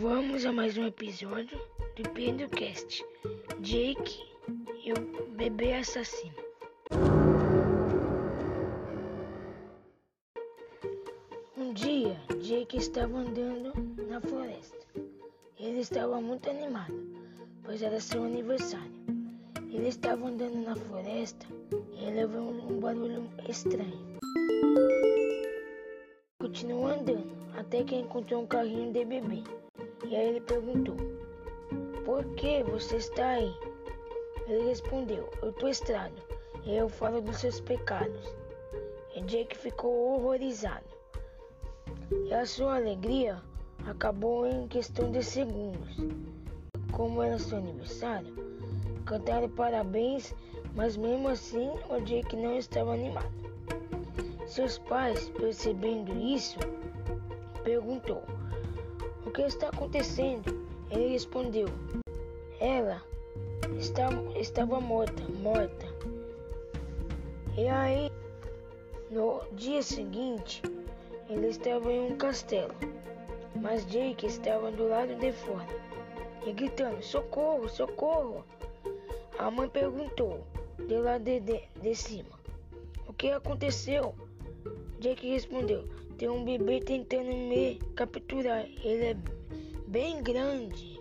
Vamos a mais um episódio do PendoCast. Jake e o bebê assassino. Um dia, Jake estava andando na floresta. Ele estava muito animado, pois era seu aniversário. Ele estava andando na floresta e ele ouviu um barulho estranho. Continuou andando até que encontrou um carrinho de bebê. E aí ele perguntou: Por que você está aí? Ele respondeu: Eu estou estrado e eu falo dos seus pecados. E Jake ficou horrorizado. E a sua alegria acabou em questão de segundos. Como era seu aniversário, cantaram parabéns, mas mesmo assim o Jake não estava animado. Seus pais, percebendo isso, perguntou: O que está acontecendo? Ele respondeu: Ela estava, estava morta, morta. E aí, no dia seguinte, ele estava em um castelo, mas Jake estava do lado de fora e gritando: Socorro, socorro! A mãe perguntou de lá de, de, de cima: O que aconteceu? Jake respondeu: Tem um bebê tentando me capturar. Ele é bem grande.